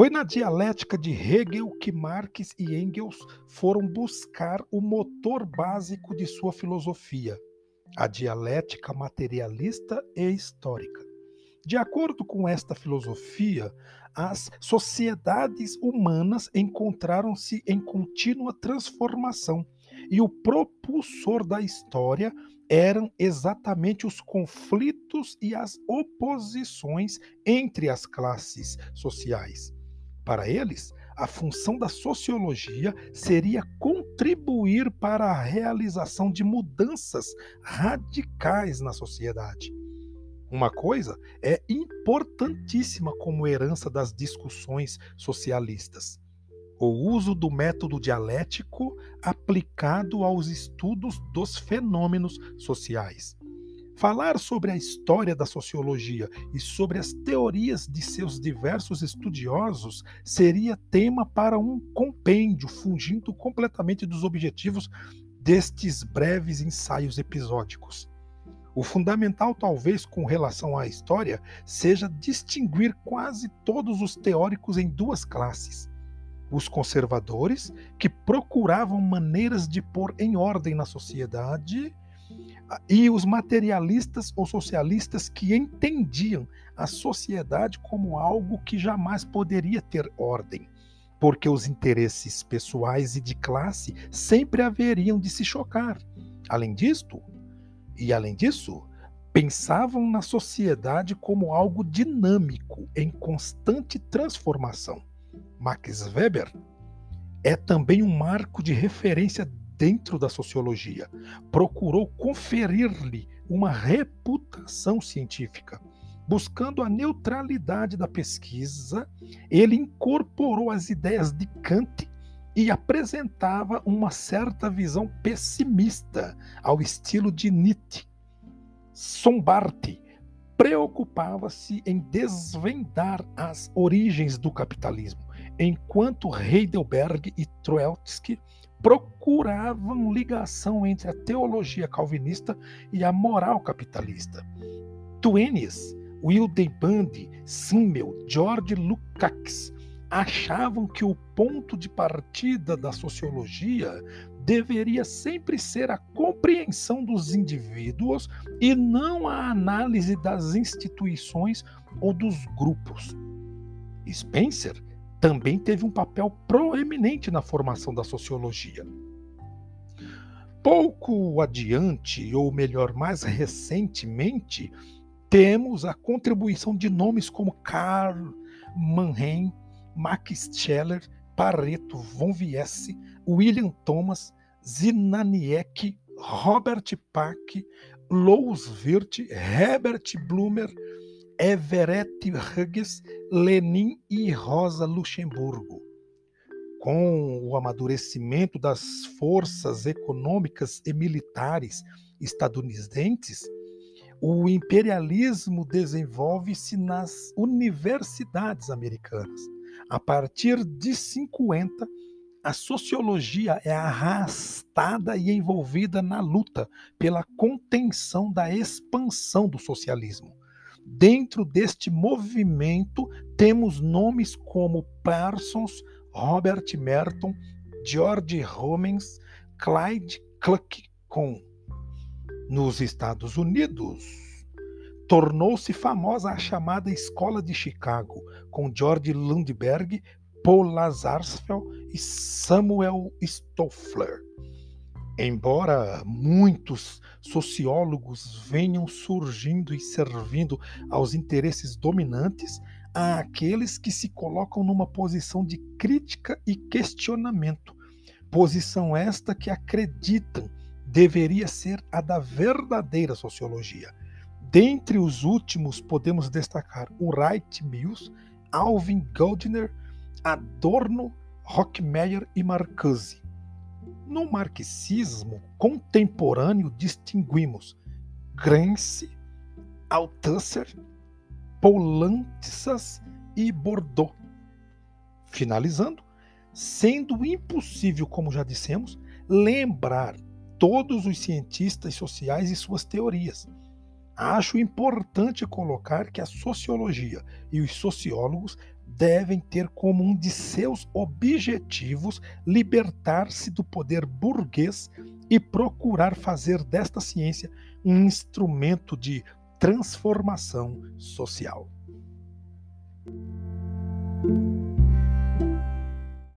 Foi na dialética de Hegel que Marx e Engels foram buscar o motor básico de sua filosofia, a dialética materialista e histórica. De acordo com esta filosofia, as sociedades humanas encontraram-se em contínua transformação e o propulsor da história eram exatamente os conflitos e as oposições entre as classes sociais. Para eles, a função da sociologia seria contribuir para a realização de mudanças radicais na sociedade. Uma coisa é importantíssima como herança das discussões socialistas: o uso do método dialético aplicado aos estudos dos fenômenos sociais. Falar sobre a história da sociologia e sobre as teorias de seus diversos estudiosos seria tema para um compêndio, fugindo completamente dos objetivos destes breves ensaios episódicos. O fundamental, talvez, com relação à história, seja distinguir quase todos os teóricos em duas classes. Os conservadores, que procuravam maneiras de pôr em ordem na sociedade, e os materialistas ou socialistas que entendiam a sociedade como algo que jamais poderia ter ordem, porque os interesses pessoais e de classe sempre haveriam de se chocar. Além disto, e além disso, pensavam na sociedade como algo dinâmico, em constante transformação. Max Weber é também um marco de referência dentro da sociologia, procurou conferir-lhe uma reputação científica. Buscando a neutralidade da pesquisa, ele incorporou as ideias de Kant e apresentava uma certa visão pessimista, ao estilo de Nietzsche. Sombart preocupava-se em desvendar as origens do capitalismo, enquanto Heidelberg e Trotsky procuravam ligação entre a teologia calvinista e a moral capitalista. Twanis, Wildeband, Simmel, George Lukács achavam que o ponto de partida da sociologia deveria sempre ser a compreensão dos indivíduos e não a análise das instituições ou dos grupos. Spencer também teve um papel proeminente na formação da sociologia. Pouco adiante, ou melhor, mais recentemente, temos a contribuição de nomes como Karl Mannheim, Max Scheller, Pareto, von Viesse, William Thomas, Zinaniek, Robert Pack, Louis Wirth, Herbert Blumer, Everett Hughes, Lenin e Rosa Luxemburgo. Com o amadurecimento das forças econômicas e militares estadunidenses, o imperialismo desenvolve-se nas universidades americanas. A partir de 50, a sociologia é arrastada e envolvida na luta pela contenção da expansão do socialismo. Dentro deste movimento, temos nomes como Parsons, Robert Merton, George Homens, Clyde Cluckcon. Nos Estados Unidos, tornou-se famosa a chamada Escola de Chicago, com George Lundberg, Paul Lazarsfeld e Samuel Stoffler. Embora muitos sociólogos venham surgindo e servindo aos interesses dominantes, há aqueles que se colocam numa posição de crítica e questionamento. Posição esta que acreditam deveria ser a da verdadeira sociologia. Dentre os últimos, podemos destacar o Wright Mills, Alvin Goldner, Adorno, Rockmeyer e Marcuse. No marxismo contemporâneo distinguimos Gramsci, Althusser, Poulantzas e Bordeaux. Finalizando, sendo impossível, como já dissemos, lembrar todos os cientistas sociais e suas teorias. Acho importante colocar que a sociologia e os sociólogos devem ter como um de seus objetivos libertar-se do poder burguês e procurar fazer desta ciência um instrumento de transformação social.